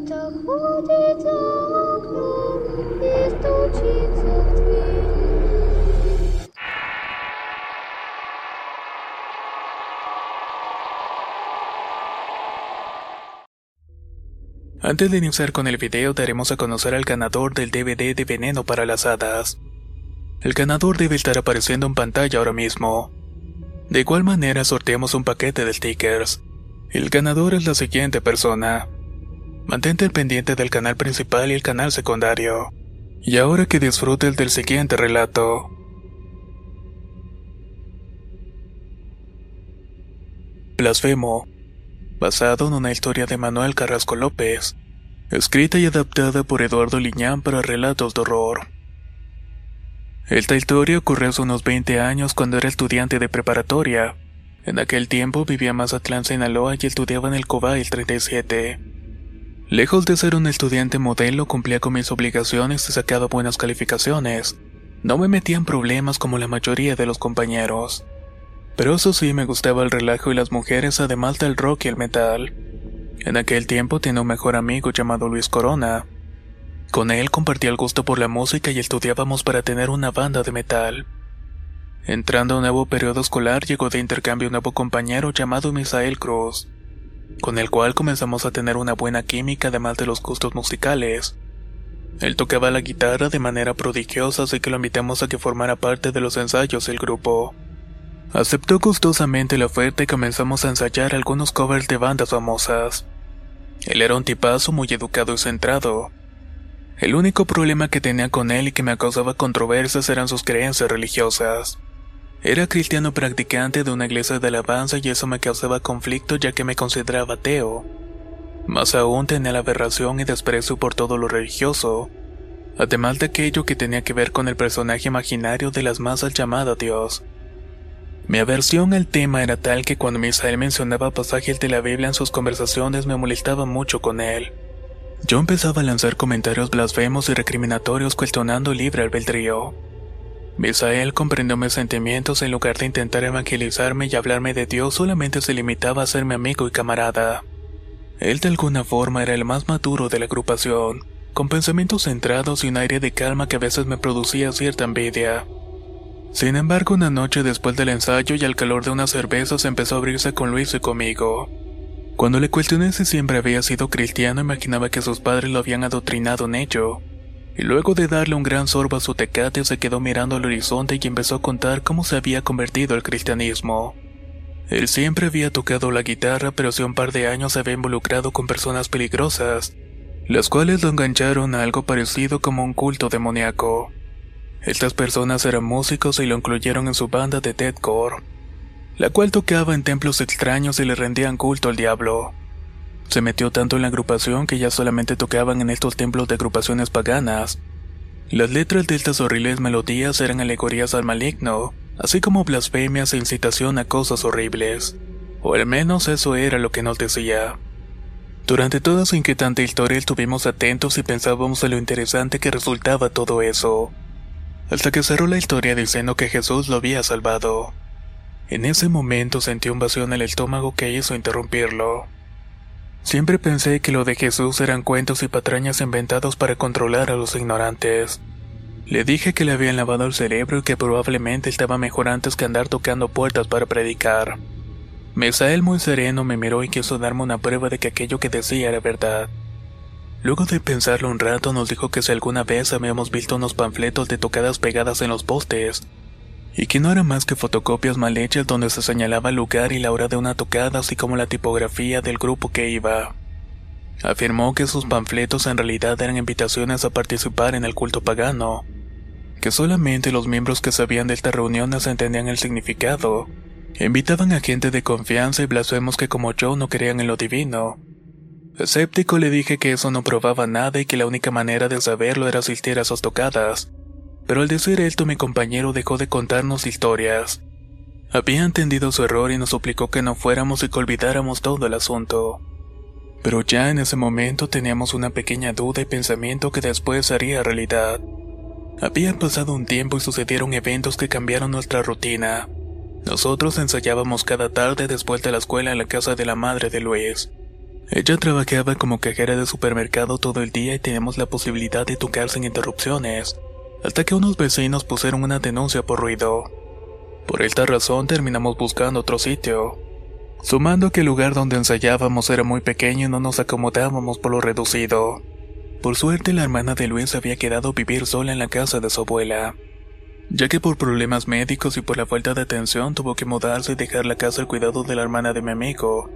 Кто-то ходит за окном и стучится в дверь. Antes de iniciar con el video daremos a conocer al ganador del DVD de Veneno para las Hadas. El ganador debe estar apareciendo en pantalla ahora mismo. De igual manera sorteamos un paquete de stickers. El ganador es la siguiente persona. Mantente al pendiente del canal principal y el canal secundario. Y ahora que disfrutes del siguiente relato. Blasfemo. Basado en una historia de Manuel Carrasco López. Escrita y adaptada por Eduardo Liñán para relatos de horror. Esta historia ocurrió hace unos 20 años cuando era estudiante de preparatoria. En aquel tiempo vivía en Mazatlán, y estudiaba en el Cobay 37. Lejos de ser un estudiante modelo, cumplía con mis obligaciones y sacaba buenas calificaciones. No me metía en problemas como la mayoría de los compañeros. Pero eso sí, me gustaba el relajo y las mujeres, además del rock y el metal. En aquel tiempo tenía un mejor amigo llamado Luis Corona. Con él compartía el gusto por la música y estudiábamos para tener una banda de metal. Entrando a un nuevo periodo escolar llegó de intercambio un nuevo compañero llamado Misael Cruz, con el cual comenzamos a tener una buena química además de los gustos musicales. Él tocaba la guitarra de manera prodigiosa así que lo invitamos a que formara parte de los ensayos del grupo. Aceptó gustosamente la oferta y comenzamos a ensayar algunos covers de bandas famosas. Él era un tipazo muy educado y centrado. El único problema que tenía con él y que me causaba controversias eran sus creencias religiosas. Era cristiano practicante de una iglesia de alabanza y eso me causaba conflicto ya que me consideraba ateo. Más aún tenía la aberración y desprecio por todo lo religioso, además de aquello que tenía que ver con el personaje imaginario de las masas llamada Dios. Mi aversión al tema era tal que cuando Misael mencionaba pasajes de la Biblia en sus conversaciones me molestaba mucho con él. Yo empezaba a lanzar comentarios blasfemos y recriminatorios cuestionando libre albedrío. Misael comprendió mis sentimientos en lugar de intentar evangelizarme y hablarme de Dios solamente se limitaba a ser mi amigo y camarada. Él de alguna forma era el más maduro de la agrupación, con pensamientos centrados y un aire de calma que a veces me producía cierta envidia. Sin embargo, una noche después del ensayo y al calor de unas cervezas empezó a abrirse con Luis y conmigo. Cuando le cuestioné si siempre había sido cristiano, imaginaba que sus padres lo habían adoctrinado en ello. Luego de darle un gran sorbo a su tecate, se quedó mirando al horizonte y empezó a contar cómo se había convertido al cristianismo. Él siempre había tocado la guitarra, pero hace un par de años se había involucrado con personas peligrosas, las cuales lo engancharon a algo parecido como un culto demoníaco. Estas personas eran músicos y lo incluyeron en su banda de deathcore, la cual tocaba en templos extraños y le rendían culto al diablo. Se metió tanto en la agrupación que ya solamente tocaban en estos templos de agrupaciones paganas. Las letras de estas horribles melodías eran alegorías al maligno, así como blasfemias e incitación a cosas horribles. O al menos eso era lo que nos decía. Durante toda su inquietante historia estuvimos atentos y pensábamos en lo interesante que resultaba todo eso. Hasta que cerró la historia diciendo que Jesús lo había salvado. En ese momento sentí un vacío en el estómago que hizo interrumpirlo. Siempre pensé que lo de Jesús eran cuentos y patrañas inventados para controlar a los ignorantes. Le dije que le habían lavado el cerebro y que probablemente estaba mejor antes que andar tocando puertas para predicar. Mesael muy sereno me miró y quiso darme una prueba de que aquello que decía era verdad. Luego de pensarlo un rato nos dijo que si alguna vez habíamos visto unos panfletos de tocadas pegadas en los postes, y que no eran más que fotocopias mal hechas donde se señalaba el lugar y la hora de una tocada así como la tipografía del grupo que iba. Afirmó que sus panfletos en realidad eran invitaciones a participar en el culto pagano. que solamente los miembros que sabían de esta reunión entendían el significado. Invitaban a gente de confianza y blasfemos que como yo no creían en lo divino. Escéptico le dije que eso no probaba nada y que la única manera de saberlo era asistir a sus tocadas. Pero al decir esto mi compañero dejó de contarnos historias. Había entendido su error y nos suplicó que no fuéramos y que olvidáramos todo el asunto. Pero ya en ese momento teníamos una pequeña duda y pensamiento que después haría realidad. Había pasado un tiempo y sucedieron eventos que cambiaron nuestra rutina. Nosotros ensayábamos cada tarde después de la escuela en la casa de la madre de Luis. Ella trabajaba como cajera de supermercado todo el día y teníamos la posibilidad de tocar sin interrupciones, hasta que unos vecinos pusieron una denuncia por ruido. Por esta razón terminamos buscando otro sitio. Sumando que el lugar donde ensayábamos era muy pequeño y no nos acomodábamos por lo reducido. Por suerte la hermana de Luis había quedado a vivir sola en la casa de su abuela, ya que por problemas médicos y por la falta de atención tuvo que mudarse y dejar la casa al cuidado de la hermana de mi amigo.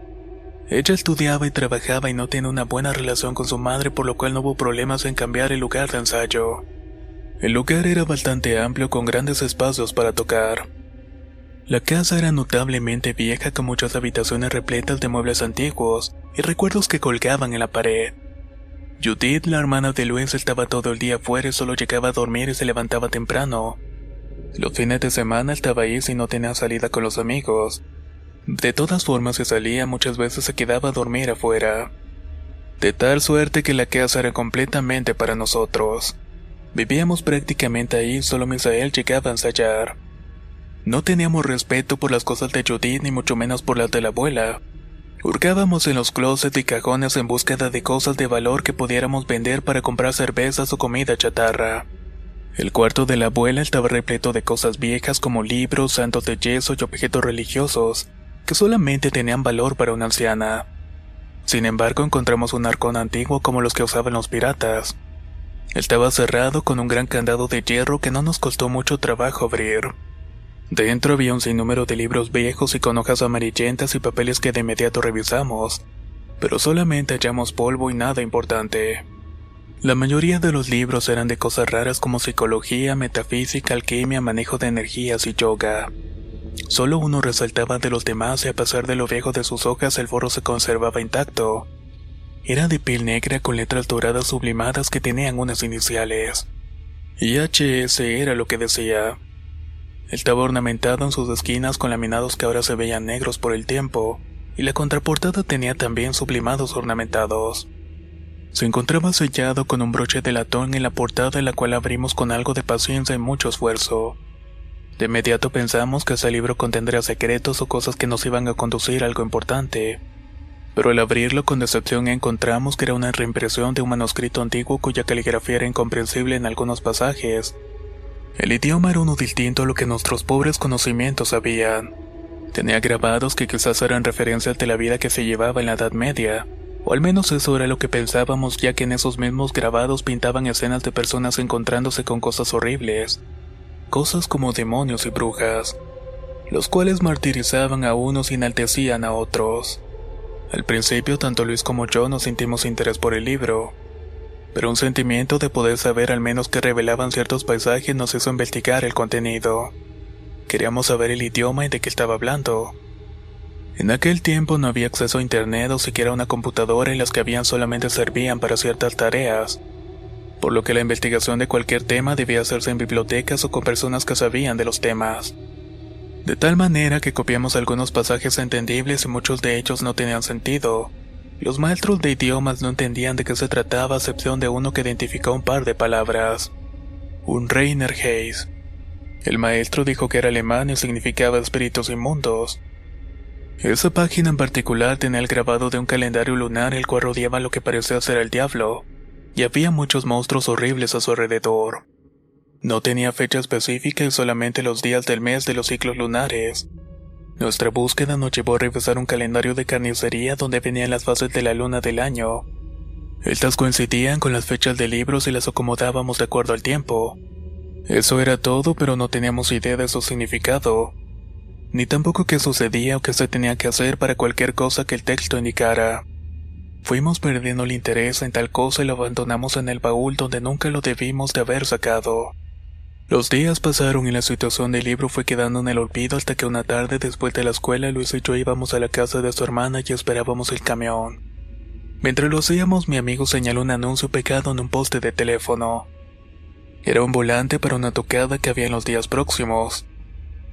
Ella estudiaba y trabajaba y no tenía una buena relación con su madre por lo cual no hubo problemas en cambiar el lugar de ensayo. El lugar era bastante amplio con grandes espacios para tocar. La casa era notablemente vieja con muchas habitaciones repletas de muebles antiguos y recuerdos que colgaban en la pared. Judith, la hermana de Luis, estaba todo el día afuera y solo llegaba a dormir y se levantaba temprano. Los fines de semana estaba ahí si no tenía salida con los amigos. De todas formas, si salía, muchas veces se quedaba a dormir afuera. De tal suerte que la casa era completamente para nosotros. Vivíamos prácticamente ahí, solo Misael llegaba a ensayar. No teníamos respeto por las cosas de Judith ni mucho menos por las de la abuela. Hurgábamos en los closets y cajones en búsqueda de cosas de valor que pudiéramos vender para comprar cervezas o comida chatarra. El cuarto de la abuela estaba repleto de cosas viejas como libros, santos de yeso y objetos religiosos, que solamente tenían valor para una anciana. Sin embargo, encontramos un arcón antiguo como los que usaban los piratas. Estaba cerrado con un gran candado de hierro que no nos costó mucho trabajo abrir. Dentro había un sinnúmero de libros viejos y con hojas amarillentas y papeles que de inmediato revisamos, pero solamente hallamos polvo y nada importante. La mayoría de los libros eran de cosas raras como psicología, metafísica, alquimia, manejo de energías y yoga. Solo uno resaltaba de los demás y a pesar de lo viejo de sus hojas el foro se conservaba intacto. Era de piel negra con letras doradas sublimadas que tenían unas iniciales. Y HS era lo que decía. Estaba ornamentado en sus esquinas con laminados que ahora se veían negros por el tiempo, y la contraportada tenía también sublimados ornamentados. Se encontraba sellado con un broche de latón en la portada la cual abrimos con algo de paciencia y mucho esfuerzo. De inmediato pensamos que ese libro contendría secretos o cosas que nos iban a conducir a algo importante. Pero al abrirlo con decepción encontramos que era una reimpresión de un manuscrito antiguo cuya caligrafía era incomprensible en algunos pasajes, el idioma era uno distinto a lo que nuestros pobres conocimientos sabían. Tenía grabados que quizás eran referencias de la vida que se llevaba en la Edad Media, o al menos eso era lo que pensábamos ya que en esos mismos grabados pintaban escenas de personas encontrándose con cosas horribles, cosas como demonios y brujas, los cuales martirizaban a unos y enaltecían a otros. Al principio tanto Luis como yo nos sentimos interés por el libro, pero un sentimiento de poder saber al menos qué revelaban ciertos paisajes nos hizo investigar el contenido. Queríamos saber el idioma y de qué estaba hablando. En aquel tiempo no había acceso a internet o siquiera una computadora y las que habían solamente servían para ciertas tareas, por lo que la investigación de cualquier tema debía hacerse en bibliotecas o con personas que sabían de los temas. De tal manera que copiamos algunos pasajes entendibles y muchos de ellos no tenían sentido, los maestros de idiomas no entendían de qué se trataba a excepción de uno que identificó un par de palabras. Un Reiner Hayes. El maestro dijo que era alemán y significaba espíritus inmundos. Esa página en particular tenía el grabado de un calendario lunar el cual rodeaba lo que parecía ser el diablo, y había muchos monstruos horribles a su alrededor. No tenía fecha específica y solamente los días del mes de los ciclos lunares. Nuestra búsqueda nos llevó a revisar un calendario de carnicería donde venían las fases de la luna del año. Estas coincidían con las fechas de libros y las acomodábamos de acuerdo al tiempo. Eso era todo, pero no teníamos idea de su significado, ni tampoco qué sucedía o qué se tenía que hacer para cualquier cosa que el texto indicara. Fuimos perdiendo el interés en tal cosa y lo abandonamos en el baúl donde nunca lo debimos de haber sacado. Los días pasaron y la situación del libro fue quedando en el olvido hasta que una tarde después de la escuela Luis y yo íbamos a la casa de su hermana y esperábamos el camión. Mientras lo hacíamos mi amigo señaló un anuncio pegado en un poste de teléfono. Era un volante para una tocada que había en los días próximos.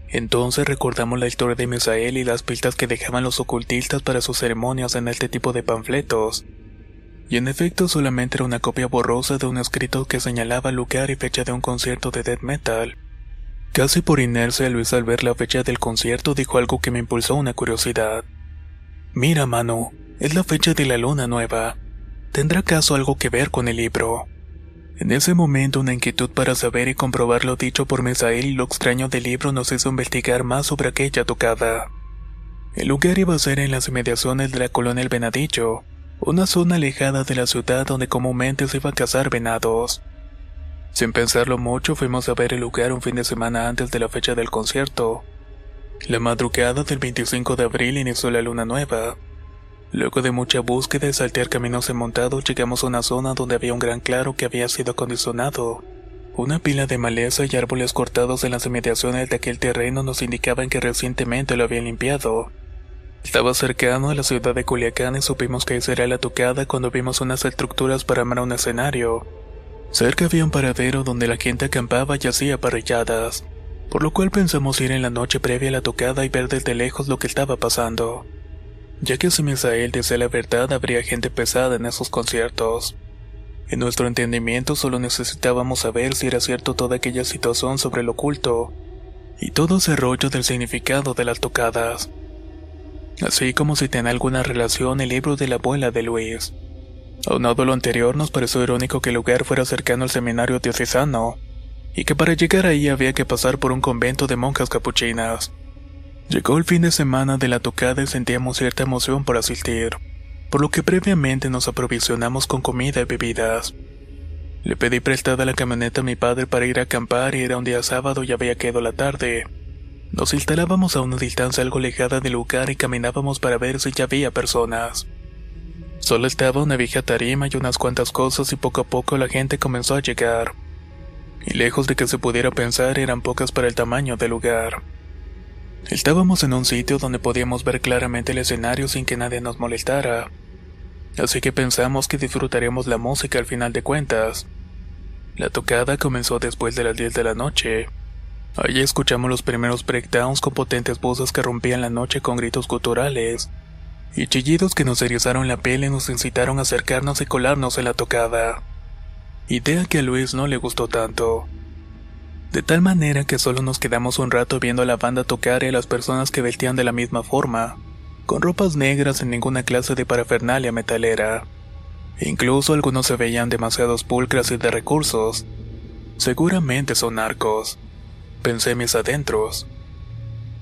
Entonces recordamos la historia de Misael y las pistas que dejaban los ocultistas para sus ceremonias en este tipo de panfletos. Y en efecto solamente era una copia borrosa de un escrito que señalaba lugar y fecha de un concierto de death metal. Casi por inercia Luis al ver la fecha del concierto dijo algo que me impulsó una curiosidad. Mira, Manu, es la fecha de la luna nueva. ¿Tendrá acaso algo que ver con el libro? En ese momento una inquietud para saber y comprobar lo dicho por Mesael y lo extraño del libro nos hizo investigar más sobre aquella tocada. El lugar iba a ser en las inmediaciones de la colonia El Venadillo, una zona alejada de la ciudad donde comúnmente se iba a cazar venados. Sin pensarlo mucho, fuimos a ver el lugar un fin de semana antes de la fecha del concierto. La madrugada del 25 de abril inició la luna nueva. Luego de mucha búsqueda y saltear caminos enmontados, llegamos a una zona donde había un gran claro que había sido acondicionado. Una pila de maleza y árboles cortados en las inmediaciones de aquel terreno nos indicaban que recientemente lo habían limpiado. Estaba cercano a la ciudad de Culiacán y supimos que esa era la tocada cuando vimos unas estructuras para armar un escenario. Cerca había un paradero donde la gente acampaba y hacía parrilladas, por lo cual pensamos ir en la noche previa a la tocada y ver desde lejos lo que estaba pasando. Ya que si Misael decía la verdad, habría gente pesada en esos conciertos. En nuestro entendimiento solo necesitábamos saber si era cierto toda aquella situación sobre lo oculto y todo ese rollo del significado de las tocadas así como si tenía alguna relación el libro de la abuela de Luis. Aunado lo anterior, nos pareció irónico que el lugar fuera cercano al seminario diocesano, y que para llegar ahí había que pasar por un convento de monjas capuchinas. Llegó el fin de semana de la tocada y sentíamos cierta emoción por asistir, por lo que previamente nos aprovisionamos con comida y bebidas. Le pedí prestada la camioneta a mi padre para ir a acampar y era un día sábado y había quedado la tarde. Nos instalábamos a una distancia algo alejada del lugar y caminábamos para ver si ya había personas. Solo estaba una vieja tarima y unas cuantas cosas y poco a poco la gente comenzó a llegar. Y lejos de que se pudiera pensar eran pocas para el tamaño del lugar. Estábamos en un sitio donde podíamos ver claramente el escenario sin que nadie nos molestara. Así que pensamos que disfrutaríamos la música al final de cuentas. La tocada comenzó después de las 10 de la noche. Allí escuchamos los primeros breakdowns con potentes voces que rompían la noche con gritos guturales y chillidos que nos erizaron la piel y nos incitaron a acercarnos y colarnos en la tocada. Idea que a Luis no le gustó tanto. De tal manera que solo nos quedamos un rato viendo a la banda tocar y a las personas que vestían de la misma forma, con ropas negras sin ninguna clase de parafernalia metalera. Incluso algunos se veían demasiados pulcras y de recursos. Seguramente son narcos pensé mis adentros.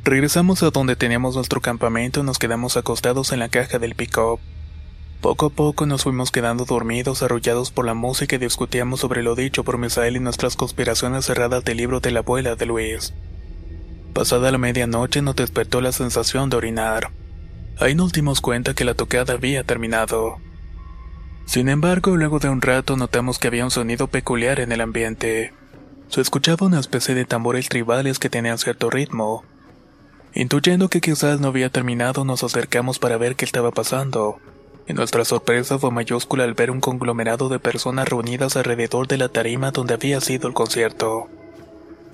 Regresamos a donde teníamos nuestro campamento y nos quedamos acostados en la caja del pick-up. Poco a poco nos fuimos quedando dormidos, arrollados por la música y discutíamos sobre lo dicho por Misael y nuestras conspiraciones cerradas del libro de la abuela de Luis. Pasada la medianoche nos despertó la sensación de orinar. Ahí nos dimos cuenta que la tocada había terminado. Sin embargo, luego de un rato notamos que había un sonido peculiar en el ambiente. Se escuchaba una especie de tambores tribales que tenían cierto ritmo. Intuyendo que quizás no había terminado, nos acercamos para ver qué estaba pasando. Y nuestra sorpresa fue mayúscula al ver un conglomerado de personas reunidas alrededor de la tarima donde había sido el concierto.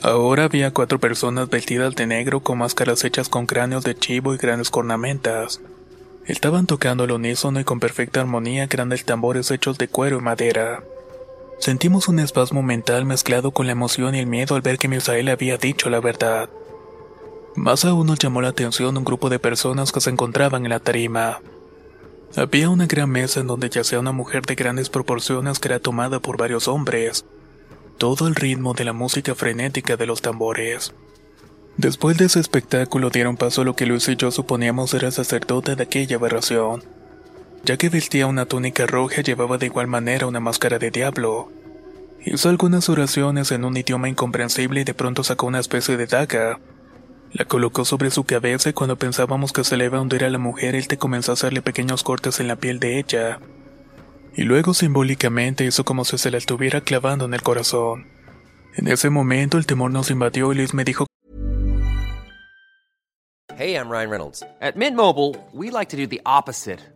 Ahora había cuatro personas vestidas de negro con máscaras hechas con cráneos de chivo y grandes cornamentas. Estaban tocando al unísono y con perfecta armonía grandes tambores hechos de cuero y madera. Sentimos un espasmo mental mezclado con la emoción y el miedo al ver que Misael había dicho la verdad. Más aún nos llamó la atención un grupo de personas que se encontraban en la tarima. Había una gran mesa en donde yacía una mujer de grandes proporciones que era tomada por varios hombres. Todo el ritmo de la música frenética de los tambores. Después de ese espectáculo dieron paso a lo que Luis y yo suponíamos era el sacerdote de aquella aberración ya que vestía una túnica roja llevaba de igual manera una máscara de diablo. Hizo algunas oraciones en un idioma incomprensible y de pronto sacó una especie de daga. La colocó sobre su cabeza y cuando pensábamos que se le iba a hundir a la mujer, él te comenzó a hacerle pequeños cortes en la piel de ella. Y luego simbólicamente hizo como si se la estuviera clavando en el corazón. En ese momento el temor nos invadió y Luis me dijo Hey, I'm Ryan Reynolds. At Mint Mobile, we like to do the opposite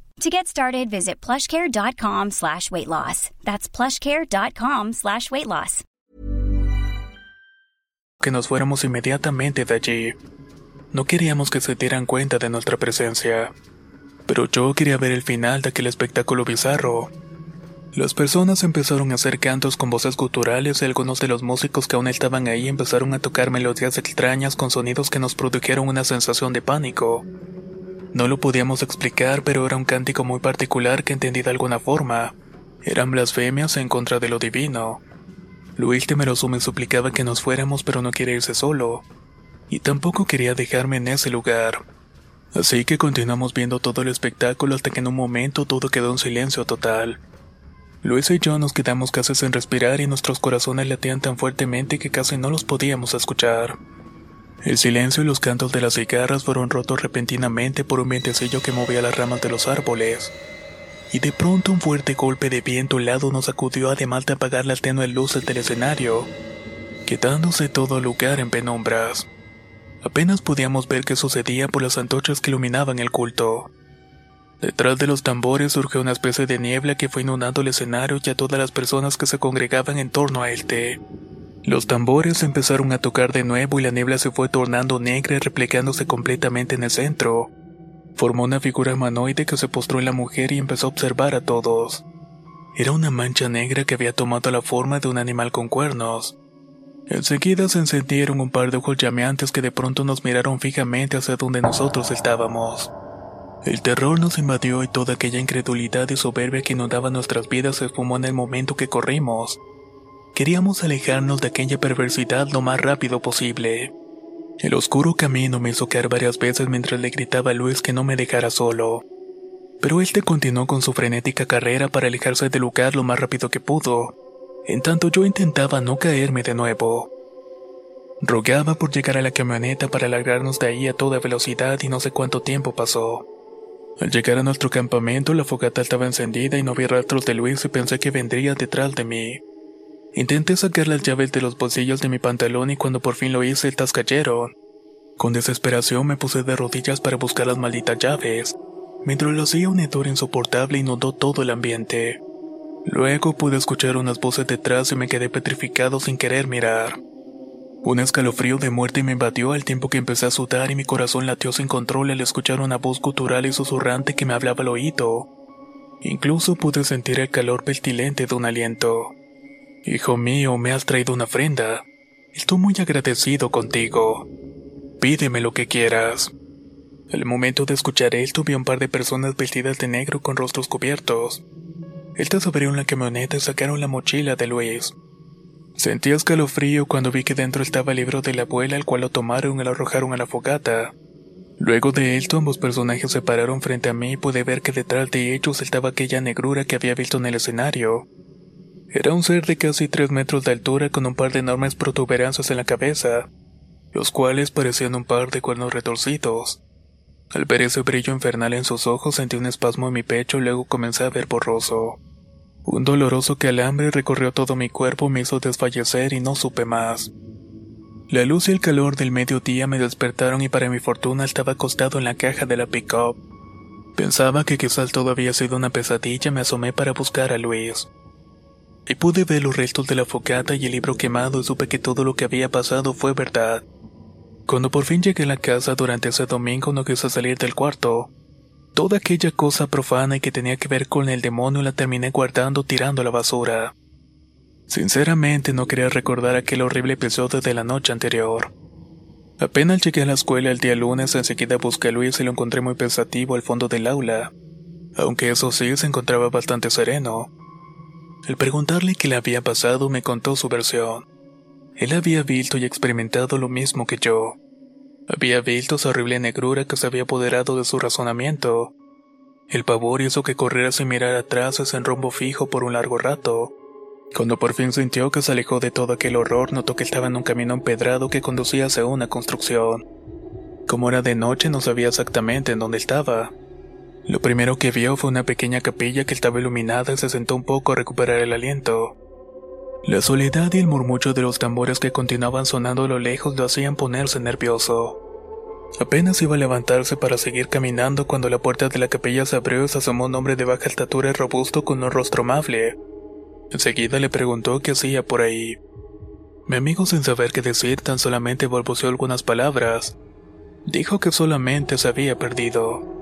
To get started, visit plushcare.com slash weight loss. That's plushcare.com slash weight loss. que nos fuéramos inmediatamente de allí. No queríamos que se dieran cuenta de nuestra presencia, pero yo quería ver el final de aquel espectáculo bizarro. Las personas empezaron a hacer cantos con voces guturales y algunos de los músicos que aún estaban ahí empezaron a tocar melodías extrañas con sonidos que nos produjeron una sensación de pánico. No lo podíamos explicar, pero era un cántico muy particular que entendí de alguna forma. Eran blasfemias en contra de lo divino. Luis temeroso me suplicaba que nos fuéramos, pero no quería irse solo. Y tampoco quería dejarme en ese lugar. Así que continuamos viendo todo el espectáculo hasta que en un momento todo quedó en silencio total. Luis y yo nos quedamos casi sin respirar y nuestros corazones latían tan fuertemente que casi no los podíamos escuchar. El silencio y los cantos de las cigarras fueron rotos repentinamente por un vientecillo que movía las ramas de los árboles. Y de pronto un fuerte golpe de viento helado nos sacudió además de apagar las tenues luces del escenario, quedándose todo el lugar en penumbras. Apenas podíamos ver qué sucedía por las antorchas que iluminaban el culto. Detrás de los tambores surgió una especie de niebla que fue inundando el escenario y a todas las personas que se congregaban en torno a él. Los tambores empezaron a tocar de nuevo y la niebla se fue tornando negra y replicándose completamente en el centro. Formó una figura humanoide que se postró en la mujer y empezó a observar a todos. Era una mancha negra que había tomado la forma de un animal con cuernos. Enseguida se encendieron un par de ojos llameantes que de pronto nos miraron fijamente hacia donde nosotros estábamos. El terror nos invadió y toda aquella incredulidad y soberbia que inundaba nuestras vidas se esfumó en el momento que corrimos. Queríamos alejarnos de aquella perversidad lo más rápido posible. El oscuro camino me hizo caer varias veces mientras le gritaba a Luis que no me dejara solo. Pero él te continuó con su frenética carrera para alejarse del lugar lo más rápido que pudo, en tanto yo intentaba no caerme de nuevo. Rogaba por llegar a la camioneta para largarnos de ahí a toda velocidad y no sé cuánto tiempo pasó. Al llegar a nuestro campamento la fogata estaba encendida y no vi rastros de Luis y pensé que vendría detrás de mí. Intenté sacar las llaves de los bolsillos de mi pantalón y cuando por fin lo hice, estas cayeron. Con desesperación me puse de rodillas para buscar las malditas llaves. Mientras lo hacía un hedor insoportable inundó todo el ambiente. Luego pude escuchar unas voces detrás y me quedé petrificado sin querer mirar. Un escalofrío de muerte me invadió al tiempo que empecé a sudar y mi corazón latió sin control al escuchar una voz gutural y susurrante que me hablaba al oído. Incluso pude sentir el calor pestilente de un aliento. Hijo mío, me has traído una ofrenda. Estoy muy agradecido contigo. Pídeme lo que quieras. Al momento de escuchar esto vi un par de personas vestidas de negro con rostros cubiertos. Estas abrieron la camioneta y sacaron la mochila de Luis. Sentí escalofrío cuando vi que dentro estaba el libro de la abuela, el cual lo tomaron y lo arrojaron a la fogata. Luego de esto, ambos personajes se pararon frente a mí y pude ver que detrás de ellos estaba aquella negrura que había visto en el escenario. Era un ser de casi tres metros de altura con un par de enormes protuberancias en la cabeza, los cuales parecían un par de cuernos retorcidos. Al ver ese brillo infernal en sus ojos sentí un espasmo en mi pecho y luego comencé a ver borroso. Un doloroso calambre recorrió todo mi cuerpo me hizo desfallecer y no supe más. La luz y el calor del mediodía me despertaron y para mi fortuna estaba acostado en la caja de la pick-up. Pensaba que quizás todo había sido una pesadilla me asomé para buscar a Luis y pude ver los restos de la fogata y el libro quemado y supe que todo lo que había pasado fue verdad. Cuando por fin llegué a la casa durante ese domingo no quise salir del cuarto. Toda aquella cosa profana y que tenía que ver con el demonio la terminé guardando tirando a la basura. Sinceramente no quería recordar aquel horrible episodio de la noche anterior. Apenas llegué a la escuela el día lunes, enseguida busqué a Luis y lo encontré muy pensativo al fondo del aula, aunque eso sí se encontraba bastante sereno. Al preguntarle qué le había pasado, me contó su versión. Él había visto y experimentado lo mismo que yo. Había visto esa horrible negrura que se había apoderado de su razonamiento. El pavor hizo que corriera sin mirar atrás en rumbo fijo por un largo rato. Cuando por fin sintió que se alejó de todo aquel horror, notó que estaba en un camino empedrado que conducía hacia una construcción. Como era de noche, no sabía exactamente en dónde estaba. Lo primero que vio fue una pequeña capilla que estaba iluminada y se sentó un poco a recuperar el aliento. La soledad y el murmullo de los tambores que continuaban sonando a lo lejos lo hacían ponerse nervioso. Apenas iba a levantarse para seguir caminando cuando la puerta de la capilla se abrió y se asomó un hombre de baja estatura y robusto con un rostro amable. Enseguida le preguntó qué hacía por ahí. Mi amigo sin saber qué decir tan solamente balbuceó algunas palabras. Dijo que solamente se había perdido.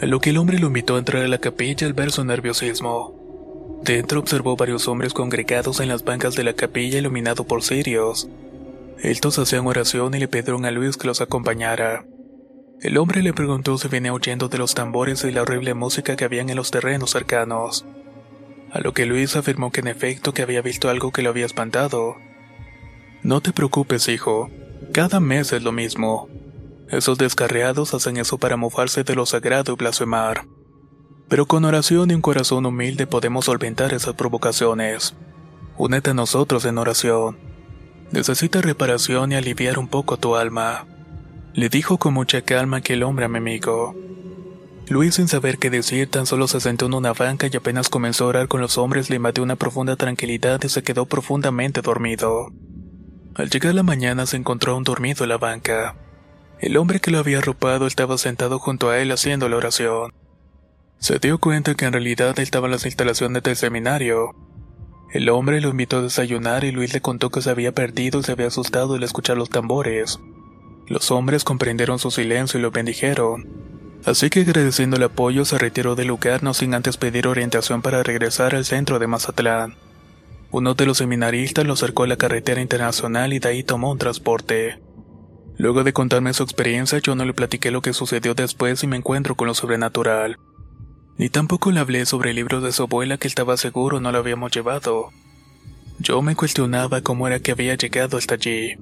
A lo que el hombre lo invitó a entrar a la capilla al ver su nerviosismo. Dentro observó varios hombres congregados en las bancas de la capilla iluminado por cirios. Estos hacían oración y le pidieron a Luis que los acompañara. El hombre le preguntó si venía huyendo de los tambores y la horrible música que habían en los terrenos cercanos. A lo que Luis afirmó que en efecto que había visto algo que lo había espantado. No te preocupes, hijo. Cada mes es lo mismo. Esos descarriados hacen eso para mofarse de lo sagrado y blasfemar. Pero con oración y un corazón humilde podemos solventar esas provocaciones. Únete a nosotros en oración. Necesitas reparación y aliviar un poco tu alma. Le dijo con mucha calma aquel hombre a mi amigo. Luis, sin saber qué decir, tan solo se sentó en una banca y apenas comenzó a orar con los hombres le invadió una profunda tranquilidad y se quedó profundamente dormido. Al llegar la mañana se encontró aún dormido en la banca. El hombre que lo había arropado estaba sentado junto a él haciendo la oración. Se dio cuenta que en realidad estaba en las instalaciones del seminario. El hombre lo invitó a desayunar y Luis le contó que se había perdido y se había asustado al escuchar los tambores. Los hombres comprendieron su silencio y lo bendijeron. Así que agradeciendo el apoyo se retiró del lugar no sin antes pedir orientación para regresar al centro de Mazatlán. Uno de los seminaristas lo acercó a la carretera internacional y de ahí tomó un transporte. Luego de contarme su experiencia yo no le platiqué lo que sucedió después y me encuentro con lo sobrenatural. Ni tampoco le hablé sobre el libro de su abuela que estaba seguro no lo habíamos llevado. Yo me cuestionaba cómo era que había llegado hasta allí.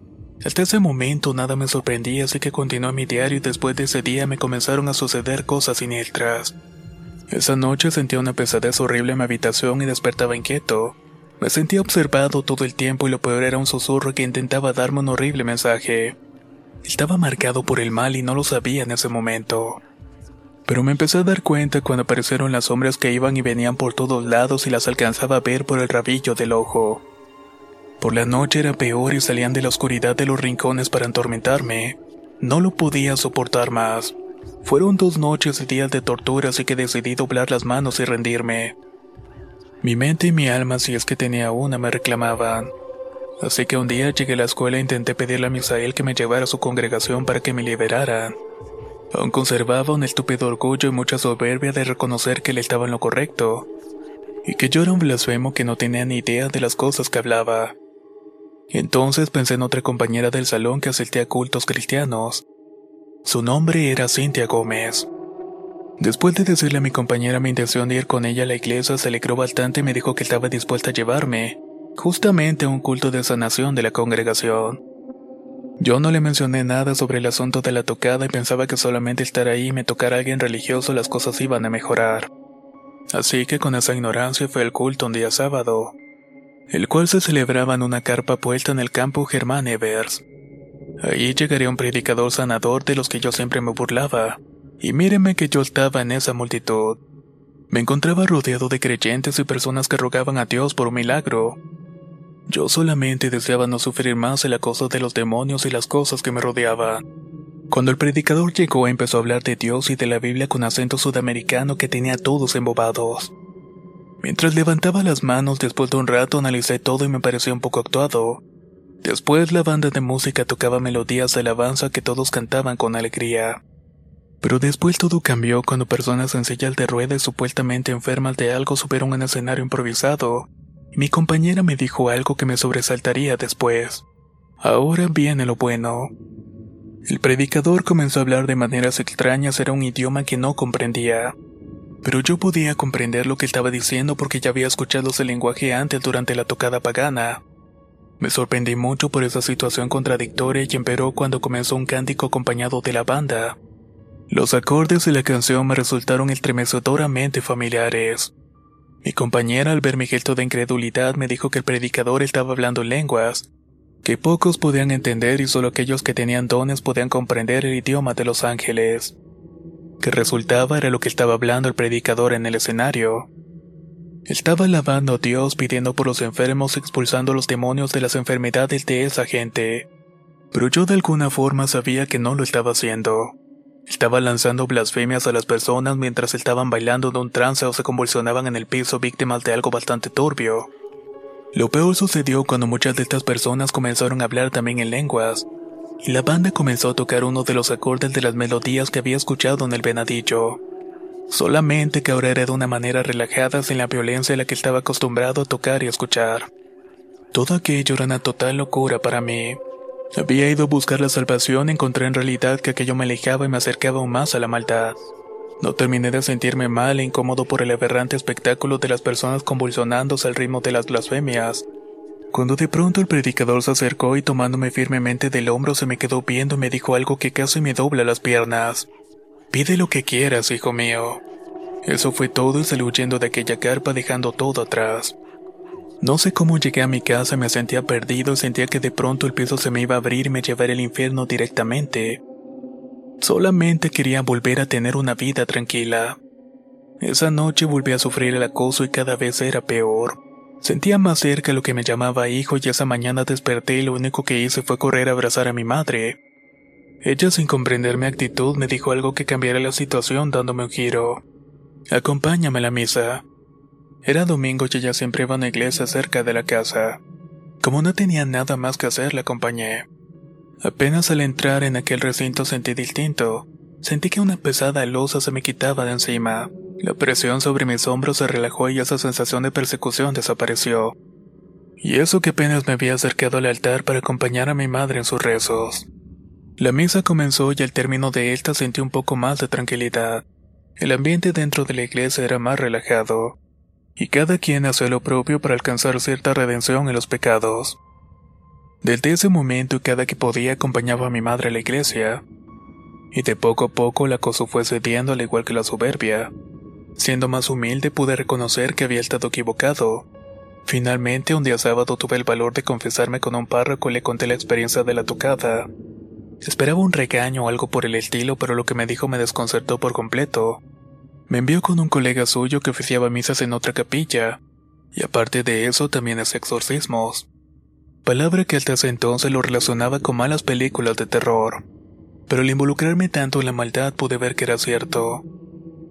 Hasta ese momento nada me sorprendía, así que continué mi diario y después de ese día me comenzaron a suceder cosas siniestras. Esa noche sentía una pesadez horrible en mi habitación y despertaba inquieto. Me sentía observado todo el tiempo y lo peor era un susurro que intentaba darme un horrible mensaje. Estaba marcado por el mal y no lo sabía en ese momento. Pero me empecé a dar cuenta cuando aparecieron las sombras que iban y venían por todos lados y las alcanzaba a ver por el rabillo del ojo. Por la noche era peor y salían de la oscuridad de los rincones para atormentarme. No lo podía soportar más. Fueron dos noches y días de tortura así que decidí doblar las manos y rendirme. Mi mente y mi alma, si es que tenía una, me reclamaban. Así que un día llegué a la escuela e intenté pedirle a Misael que me llevara a su congregación para que me liberara. Aún conservaba un estúpido orgullo y mucha soberbia de reconocer que él estaba en lo correcto, y que yo era un blasfemo que no tenía ni idea de las cosas que hablaba. Entonces pensé en otra compañera del salón que asistía a cultos cristianos. Su nombre era Cintia Gómez. Después de decirle a mi compañera mi intención de ir con ella a la iglesia, se alegró bastante y me dijo que estaba dispuesta a llevarme, justamente un culto de sanación de la congregación. Yo no le mencioné nada sobre el asunto de la tocada y pensaba que solamente estar ahí y me tocara alguien religioso las cosas iban a mejorar. Así que con esa ignorancia fue el culto un día sábado, el cual se celebraba en una carpa puesta en el campo Germán Evers. Allí llegaría un predicador sanador de los que yo siempre me burlaba, y míreme que yo estaba en esa multitud. Me encontraba rodeado de creyentes y personas que rogaban a Dios por un milagro, yo solamente deseaba no sufrir más el acoso de los demonios y las cosas que me rodeaban. Cuando el predicador llegó empezó a hablar de Dios y de la Biblia con acento sudamericano que tenía a todos embobados. Mientras levantaba las manos después de un rato analicé todo y me pareció un poco actuado. Después la banda de música tocaba melodías de alabanza que todos cantaban con alegría. Pero después todo cambió cuando personas en sillas de ruedas supuestamente enfermas de algo subieron un escenario improvisado. Mi compañera me dijo algo que me sobresaltaría después. Ahora viene lo bueno. El predicador comenzó a hablar de maneras extrañas, era un idioma que no comprendía. Pero yo podía comprender lo que estaba diciendo porque ya había escuchado ese lenguaje antes durante la tocada pagana. Me sorprendí mucho por esa situación contradictoria y emperó cuando comenzó un cántico acompañado de la banda. Los acordes de la canción me resultaron estremecedoramente familiares. Mi compañera al ver mi gesto de incredulidad me dijo que el predicador estaba hablando lenguas, que pocos podían entender y solo aquellos que tenían dones podían comprender el idioma de los ángeles. Que resultaba era lo que estaba hablando el predicador en el escenario. Estaba alabando a Dios pidiendo por los enfermos expulsando los demonios de las enfermedades de esa gente. Pero yo de alguna forma sabía que no lo estaba haciendo. Estaba lanzando blasfemias a las personas mientras estaban bailando en un trance o se convulsionaban en el piso víctimas de algo bastante turbio. Lo peor sucedió cuando muchas de estas personas comenzaron a hablar también en lenguas, y la banda comenzó a tocar uno de los acordes de las melodías que había escuchado en el venadillo. Solamente que ahora era de una manera relajada sin la violencia a la que estaba acostumbrado a tocar y escuchar. Todo aquello era una total locura para mí. Había ido a buscar la salvación encontré en realidad que aquello me alejaba y me acercaba aún más a la maldad. No terminé de sentirme mal e incómodo por el aberrante espectáculo de las personas convulsionándose al ritmo de las blasfemias. Cuando de pronto el predicador se acercó y tomándome firmemente del hombro se me quedó viendo me dijo algo que casi me dobla las piernas. Pide lo que quieras, hijo mío. Eso fue todo y salí huyendo de aquella carpa dejando todo atrás. No sé cómo llegué a mi casa, me sentía perdido sentía que de pronto el piso se me iba a abrir y me llevaría al infierno directamente. Solamente quería volver a tener una vida tranquila. Esa noche volví a sufrir el acoso y cada vez era peor. Sentía más cerca lo que me llamaba hijo y esa mañana desperté y lo único que hice fue correr a abrazar a mi madre. Ella sin comprender mi actitud me dijo algo que cambiara la situación dándome un giro. Acompáñame a la misa. Era domingo y ella siempre iba a una iglesia cerca de la casa. Como no tenía nada más que hacer, la acompañé. Apenas al entrar en aquel recinto sentí distinto. Sentí que una pesada losa se me quitaba de encima. La presión sobre mis hombros se relajó y esa sensación de persecución desapareció. Y eso que apenas me había acercado al altar para acompañar a mi madre en sus rezos. La misa comenzó y al término de esta sentí un poco más de tranquilidad. El ambiente dentro de la iglesia era más relajado, y cada quien hacía lo propio para alcanzar cierta redención en los pecados. Desde ese momento y cada que podía acompañaba a mi madre a la iglesia. Y de poco a poco la cosa fue cediendo al igual que la soberbia. Siendo más humilde pude reconocer que había estado equivocado. Finalmente un día sábado tuve el valor de confesarme con un párroco y le conté la experiencia de la tocada. Esperaba un regaño o algo por el estilo, pero lo que me dijo me desconcertó por completo. Me envió con un colega suyo que oficiaba misas en otra capilla, y aparte de eso también hacía exorcismos palabra que hasta ese entonces lo relacionaba con malas películas de terror. Pero al involucrarme tanto en la maldad pude ver que era cierto.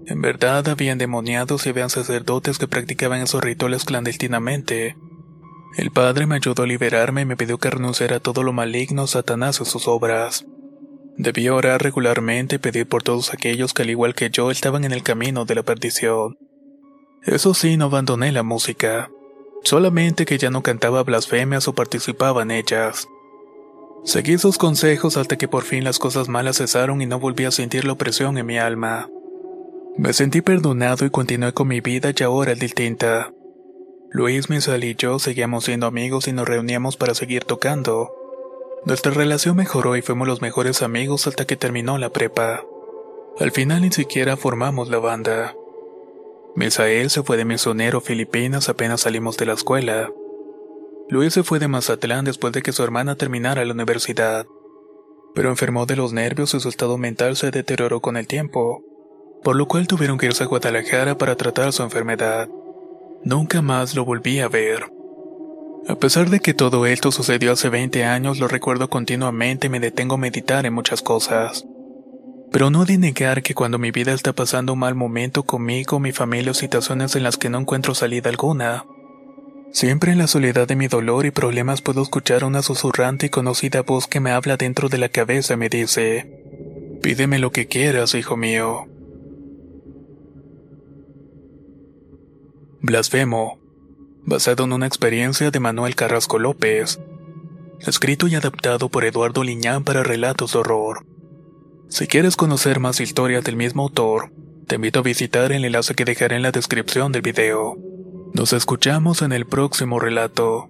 En verdad habían demoniados y habían sacerdotes que practicaban esos rituales clandestinamente. El padre me ayudó a liberarme y me pidió que renunciara a todo lo maligno Satanás y sus obras. Debía orar regularmente y pedir por todos aquellos que al igual que yo estaban en el camino de la perdición. Eso sí, no abandoné la música solamente que ya no cantaba blasfemias o participaba en ellas. Seguí sus consejos hasta que por fin las cosas malas cesaron y no volví a sentir la opresión en mi alma. Me sentí perdonado y continué con mi vida y ahora distinta. Luis, Misal y yo seguíamos siendo amigos y nos reuníamos para seguir tocando. Nuestra relación mejoró y fuimos los mejores amigos hasta que terminó la prepa. Al final ni siquiera formamos la banda. Misael se fue de misionero Filipinas apenas salimos de la escuela. Luis se fue de Mazatlán después de que su hermana terminara la universidad. Pero enfermó de los nervios y su estado mental se deterioró con el tiempo, por lo cual tuvieron que irse a Guadalajara para tratar su enfermedad. Nunca más lo volví a ver. A pesar de que todo esto sucedió hace 20 años, lo recuerdo continuamente y me detengo a meditar en muchas cosas. Pero no de negar que cuando mi vida está pasando un mal momento conmigo, mi familia o situaciones en las que no encuentro salida alguna, siempre en la soledad de mi dolor y problemas puedo escuchar una susurrante y conocida voz que me habla dentro de la cabeza y me dice, Pídeme lo que quieras, hijo mío. Blasfemo, basado en una experiencia de Manuel Carrasco López, escrito y adaptado por Eduardo Liñán para relatos de horror. Si quieres conocer más historias del mismo autor, te invito a visitar el enlace que dejaré en la descripción del video. Nos escuchamos en el próximo relato.